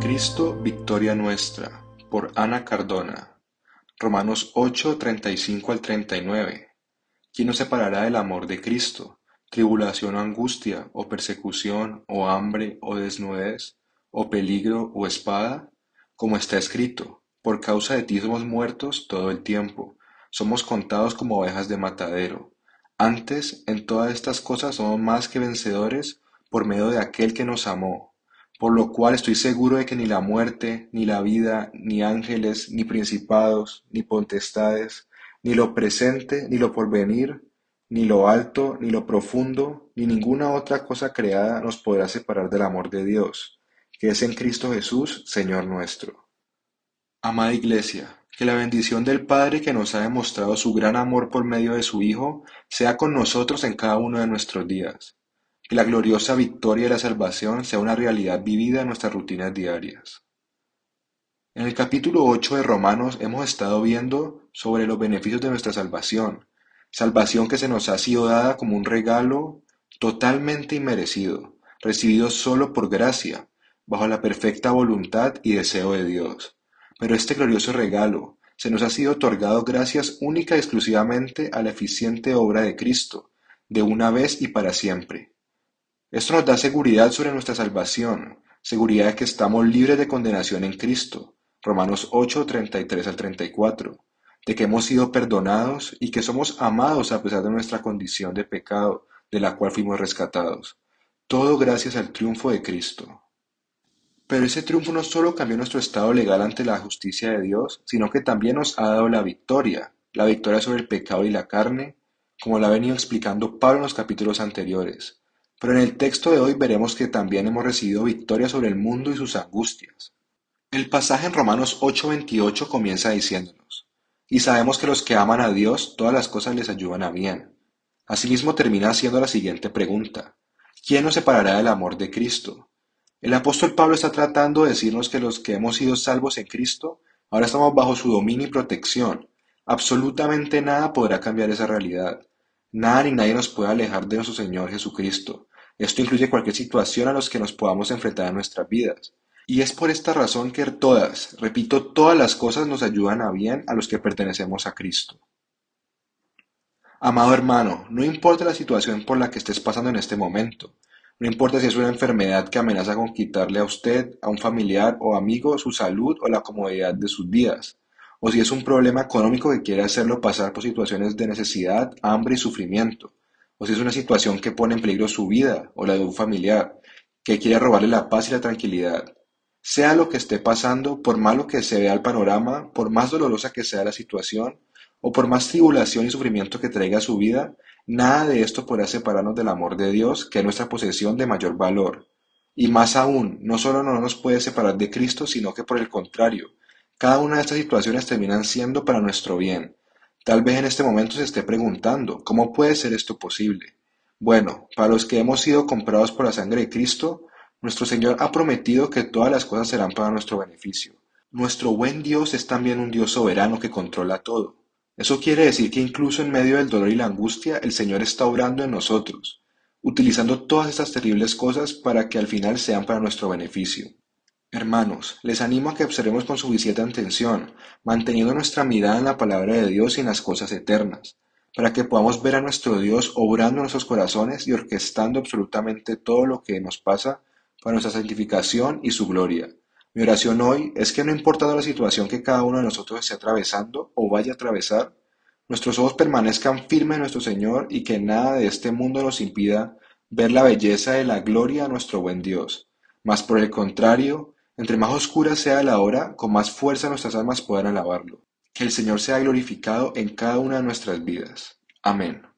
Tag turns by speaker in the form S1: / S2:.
S1: Cristo, victoria nuestra, por Ana Cardona. Romanos 8, 35 al 39. ¿Quién nos separará del amor de Cristo? ¿Tribulación o angustia, o persecución, o hambre, o desnudez, o peligro, o espada? Como está escrito, por causa de ti somos muertos todo el tiempo, somos contados como ovejas de matadero. Antes, en todas estas cosas somos más que vencedores por medio de aquel que nos amó. Por lo cual estoy seguro de que ni la muerte, ni la vida, ni ángeles, ni principados, ni potestades, ni lo presente, ni lo porvenir, ni lo alto, ni lo profundo, ni ninguna otra cosa creada nos podrá separar del amor de Dios, que es en Cristo Jesús, Señor nuestro. Amada Iglesia, que la bendición del Padre que nos ha demostrado su gran amor por medio de su Hijo sea con nosotros en cada uno de nuestros días que la gloriosa victoria de la salvación sea una realidad vivida en nuestras rutinas diarias. En el capítulo 8 de Romanos hemos estado viendo sobre los beneficios de nuestra salvación, salvación que se nos ha sido dada como un regalo totalmente inmerecido, recibido solo por gracia, bajo la perfecta voluntad y deseo de Dios. Pero este glorioso regalo se nos ha sido otorgado gracias única y exclusivamente a la eficiente obra de Cristo, de una vez y para siempre. Esto nos da seguridad sobre nuestra salvación, seguridad de que estamos libres de condenación en Cristo, Romanos 8, 33 al 34, de que hemos sido perdonados y que somos amados a pesar de nuestra condición de pecado, de la cual fuimos rescatados. Todo gracias al triunfo de Cristo. Pero ese triunfo no solo cambió nuestro estado legal ante la justicia de Dios, sino que también nos ha dado la victoria, la victoria sobre el pecado y la carne, como la ha venido explicando Pablo en los capítulos anteriores. Pero en el texto de hoy veremos que también hemos recibido victoria sobre el mundo y sus angustias. El pasaje en Romanos 8:28 comienza diciéndonos, y sabemos que los que aman a Dios, todas las cosas les ayudan a bien. Asimismo termina haciendo la siguiente pregunta, ¿quién nos separará del amor de Cristo? El apóstol Pablo está tratando de decirnos que los que hemos sido salvos en Cristo, ahora estamos bajo su dominio y protección. Absolutamente nada podrá cambiar esa realidad. Nada ni nadie nos puede alejar de nuestro Señor Jesucristo. Esto incluye cualquier situación a los que nos podamos enfrentar en nuestras vidas. Y es por esta razón que todas, repito, todas las cosas nos ayudan a bien a los que pertenecemos a Cristo. Amado hermano, no importa la situación por la que estés pasando en este momento, no importa si es una enfermedad que amenaza con quitarle a usted, a un familiar o amigo su salud o la comodidad de sus vidas, o si es un problema económico que quiere hacerlo pasar por situaciones de necesidad, hambre y sufrimiento, o si es una situación que pone en peligro su vida o la de un familiar, que quiere robarle la paz y la tranquilidad. Sea lo que esté pasando, por malo que se vea el panorama, por más dolorosa que sea la situación, o por más tribulación y sufrimiento que traiga a su vida, nada de esto podrá separarnos del amor de Dios, que es nuestra posesión de mayor valor. Y más aún, no solo no nos puede separar de Cristo, sino que por el contrario, cada una de estas situaciones terminan siendo para nuestro bien, Tal vez en este momento se esté preguntando, ¿cómo puede ser esto posible? Bueno, para los que hemos sido comprados por la sangre de Cristo, nuestro Señor ha prometido que todas las cosas serán para nuestro beneficio. Nuestro buen Dios es también un Dios soberano que controla todo. Eso quiere decir que incluso en medio del dolor y la angustia, el Señor está obrando en nosotros, utilizando todas estas terribles cosas para que al final sean para nuestro beneficio. Hermanos, les animo a que observemos con suficiente atención, manteniendo nuestra mirada en la palabra de Dios y en las cosas eternas, para que podamos ver a nuestro Dios obrando en nuestros corazones y orquestando absolutamente todo lo que nos pasa para nuestra santificación y su gloria. Mi oración hoy es que no importa la situación que cada uno de nosotros esté atravesando o vaya a atravesar, nuestros ojos permanezcan firmes en nuestro Señor y que nada de este mundo nos impida ver la belleza de la gloria de nuestro buen Dios. Mas por el contrario, entre más oscura sea la hora, con más fuerza nuestras almas puedan alabarlo. Que el Señor sea glorificado en cada una de nuestras vidas. Amén.